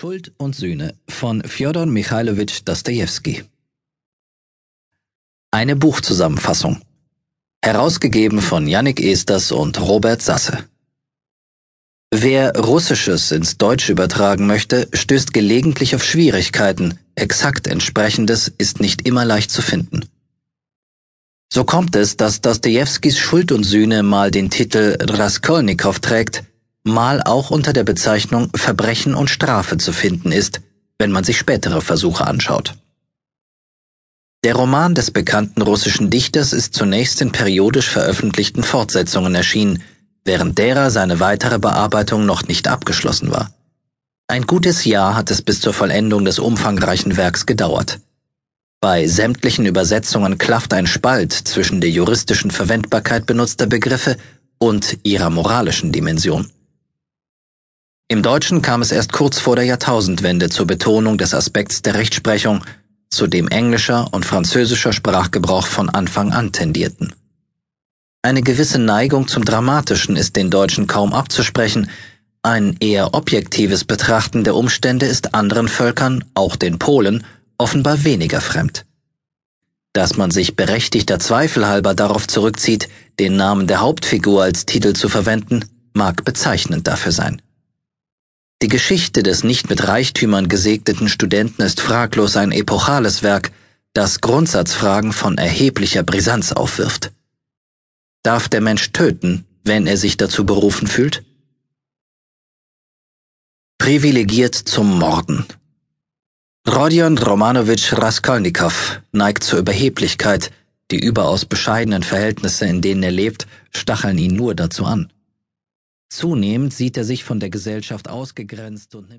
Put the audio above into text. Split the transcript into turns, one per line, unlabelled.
Schuld und Sühne von Fjodor Michailowitsch Dostojewski. Eine Buchzusammenfassung. Herausgegeben von Yannick Esters und Robert Sasse. Wer Russisches ins Deutsche übertragen möchte, stößt gelegentlich auf Schwierigkeiten. Exakt entsprechendes ist nicht immer leicht zu finden. So kommt es, dass Dostojewskis Schuld und Sühne mal den Titel Raskolnikow trägt, mal auch unter der Bezeichnung Verbrechen und Strafe zu finden ist, wenn man sich spätere Versuche anschaut. Der Roman des bekannten russischen Dichters ist zunächst in periodisch veröffentlichten Fortsetzungen erschienen, während derer seine weitere Bearbeitung noch nicht abgeschlossen war. Ein gutes Jahr hat es bis zur Vollendung des umfangreichen Werks gedauert. Bei sämtlichen Übersetzungen klafft ein Spalt zwischen der juristischen Verwendbarkeit benutzter Begriffe und ihrer moralischen Dimension. Im Deutschen kam es erst kurz vor der Jahrtausendwende zur Betonung des Aspekts der Rechtsprechung, zu dem englischer und französischer Sprachgebrauch von Anfang an tendierten. Eine gewisse Neigung zum Dramatischen ist den Deutschen kaum abzusprechen, ein eher objektives Betrachten der Umstände ist anderen Völkern, auch den Polen, offenbar weniger fremd. Dass man sich berechtigter Zweifel halber darauf zurückzieht, den Namen der Hauptfigur als Titel zu verwenden, mag bezeichnend dafür sein. Die Geschichte des nicht mit Reichtümern gesegneten Studenten ist fraglos ein epochales Werk, das Grundsatzfragen von erheblicher Brisanz aufwirft. Darf der Mensch töten, wenn er sich dazu berufen fühlt? Privilegiert zum Morden. Rodion Romanowitsch Raskolnikow neigt zur Überheblichkeit, die überaus bescheidenen Verhältnisse, in denen er lebt, stacheln ihn nur dazu an. Zunehmend sieht er sich von der Gesellschaft ausgegrenzt und nimmt